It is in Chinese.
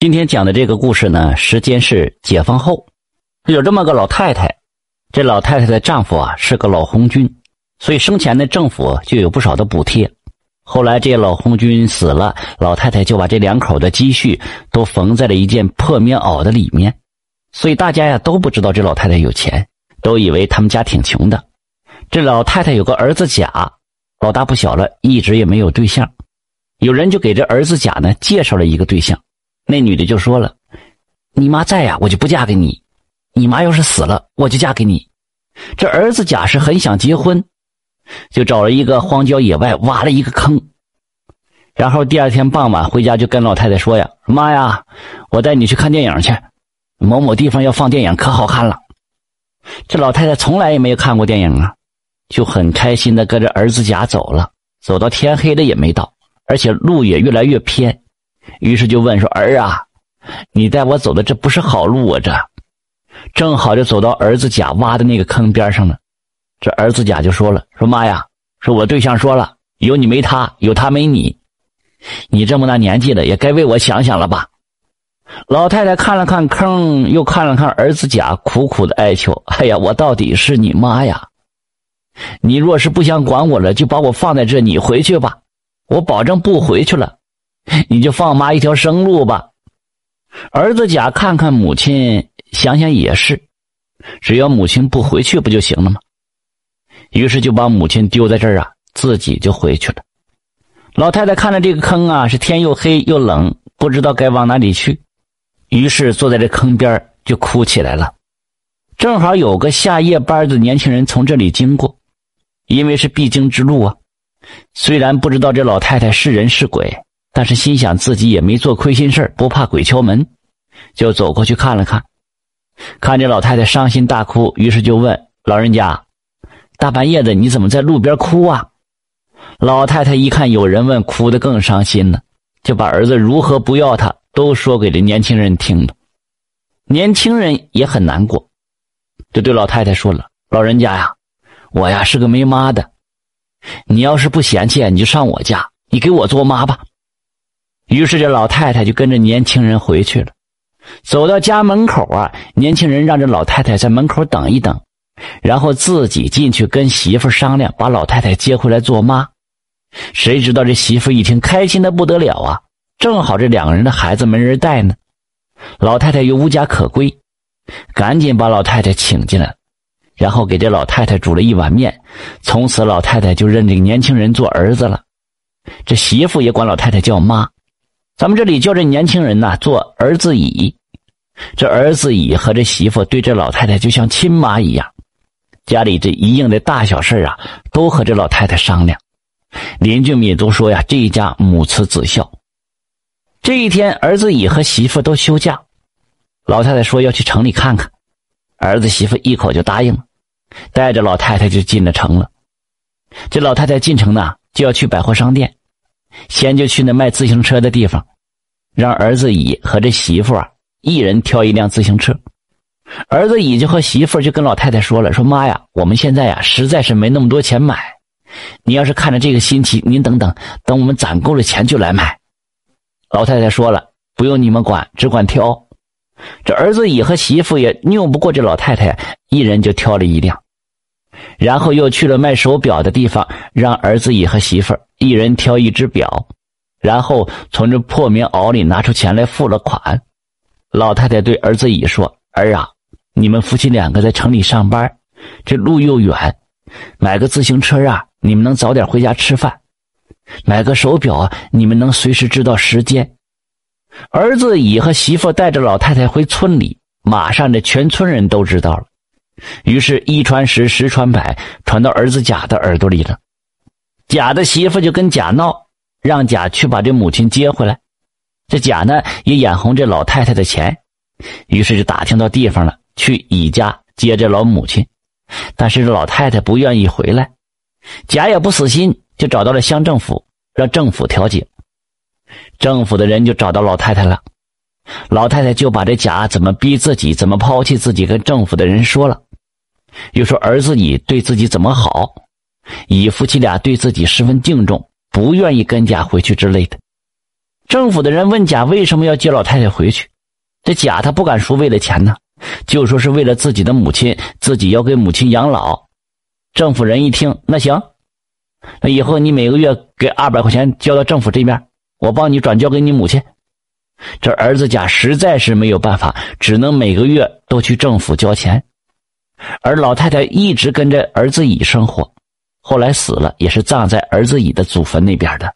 今天讲的这个故事呢，时间是解放后，有这么个老太太，这老太太的丈夫啊是个老红军，所以生前呢政府就有不少的补贴。后来这老红军死了，老太太就把这两口的积蓄都缝在了一件破棉袄的里面，所以大家呀都不知道这老太太有钱，都以为他们家挺穷的。这老太太有个儿子甲，老大不小了，一直也没有对象，有人就给这儿子甲呢介绍了一个对象。那女的就说了：“你妈在呀，我就不嫁给你；你妈要是死了，我就嫁给你。”这儿子贾是很想结婚，就找了一个荒郊野外挖了一个坑，然后第二天傍晚回家就跟老太太说：“呀，妈呀，我带你去看电影去，某某地方要放电影，可好看了。”这老太太从来也没有看过电影啊，就很开心的跟着儿子贾走了，走到天黑了也没到，而且路也越来越偏。于是就问说：“儿啊，你带我走的这不是好路啊！这正好就走到儿子甲挖的那个坑边上了。这儿子甲就说了：说妈呀，说我对象说了，有你没他，有他没你。你这么大年纪了，也该为我想想了吧？”老太太看了看坑，又看了看儿子甲，苦苦的哀求：“哎呀，我到底是你妈呀！你若是不想管我了，就把我放在这，你回去吧，我保证不回去了。” 你就放妈一条生路吧。儿子甲看看母亲，想想也是，只要母亲不回去不就行了吗？于是就把母亲丢在这儿啊，自己就回去了。老太太看着这个坑啊，是天又黑又冷，不知道该往哪里去，于是坐在这坑边就哭起来了。正好有个下夜班的年轻人从这里经过，因为是必经之路啊。虽然不知道这老太太是人是鬼。但是心想自己也没做亏心事不怕鬼敲门，就走过去看了看，看见老太太伤心大哭，于是就问老人家：“大半夜的你怎么在路边哭啊？”老太太一看有人问，哭得更伤心了，就把儿子如何不要他都说给这年轻人听了。年轻人也很难过，就对老太太说了：“老人家呀，我呀是个没妈的，你要是不嫌弃，你就上我家，你给我做妈吧。”于是这老太太就跟着年轻人回去了。走到家门口啊，年轻人让这老太太在门口等一等，然后自己进去跟媳妇商量，把老太太接回来做妈。谁知道这媳妇一听，开心的不得了啊！正好这两个人的孩子没人带呢，老太太又无家可归，赶紧把老太太请进来，然后给这老太太煮了一碗面。从此老太太就认这个年轻人做儿子了，这媳妇也管老太太叫妈。咱们这里叫这年轻人呐做儿子乙，这儿子乙和这媳妇对这老太太就像亲妈一样，家里这一应的大小事啊都和这老太太商量，邻居们也都说呀这一家母慈子孝。这一天，儿子乙和媳妇都休假，老太太说要去城里看看，儿子媳妇一口就答应了，带着老太太就进了城了。这老太太进城呢就要去百货商店。先就去那卖自行车的地方，让儿子乙和这媳妇啊一人挑一辆自行车。儿子乙就和媳妇就跟老太太说了：“说妈呀，我们现在呀实在是没那么多钱买，你要是看着这个新奇，您等等，等我们攒够了钱就来买。”老太太说了：“不用你们管，只管挑。”这儿子乙和媳妇也拗不过这老太太，一人就挑了一辆。然后又去了卖手表的地方，让儿子乙和媳妇一人挑一只表，然后从这破棉袄里拿出钱来付了款。老太太对儿子乙说：“儿啊，你们夫妻两个在城里上班，这路又远，买个自行车啊，你们能早点回家吃饭；买个手表啊，你们能随时知道时间。”儿子乙和媳妇带着老太太回村里，马上这全村人都知道了。于是，一传十，十传百，传到儿子甲的耳朵里了。甲的媳妇就跟甲闹，让甲去把这母亲接回来。这甲呢，也眼红这老太太的钱，于是就打听到地方了，去乙家接这老母亲。但是这老太太不愿意回来，甲也不死心，就找到了乡政府，让政府调解。政府的人就找到老太太了。老太太就把这甲怎么逼自己、怎么抛弃自己跟政府的人说了。又说儿子乙对自己怎么好，乙夫妻俩对自己十分敬重，不愿意跟家回去之类的。政府的人问贾为什么要接老太太回去，这贾他不敢说为了钱呢，就说是为了自己的母亲，自己要给母亲养老。政府人一听，那行，那以后你每个月给二百块钱交到政府这边，我帮你转交给你母亲。这儿子贾实在是没有办法，只能每个月都去政府交钱。而老太太一直跟着儿子乙生活，后来死了，也是葬在儿子乙的祖坟那边的。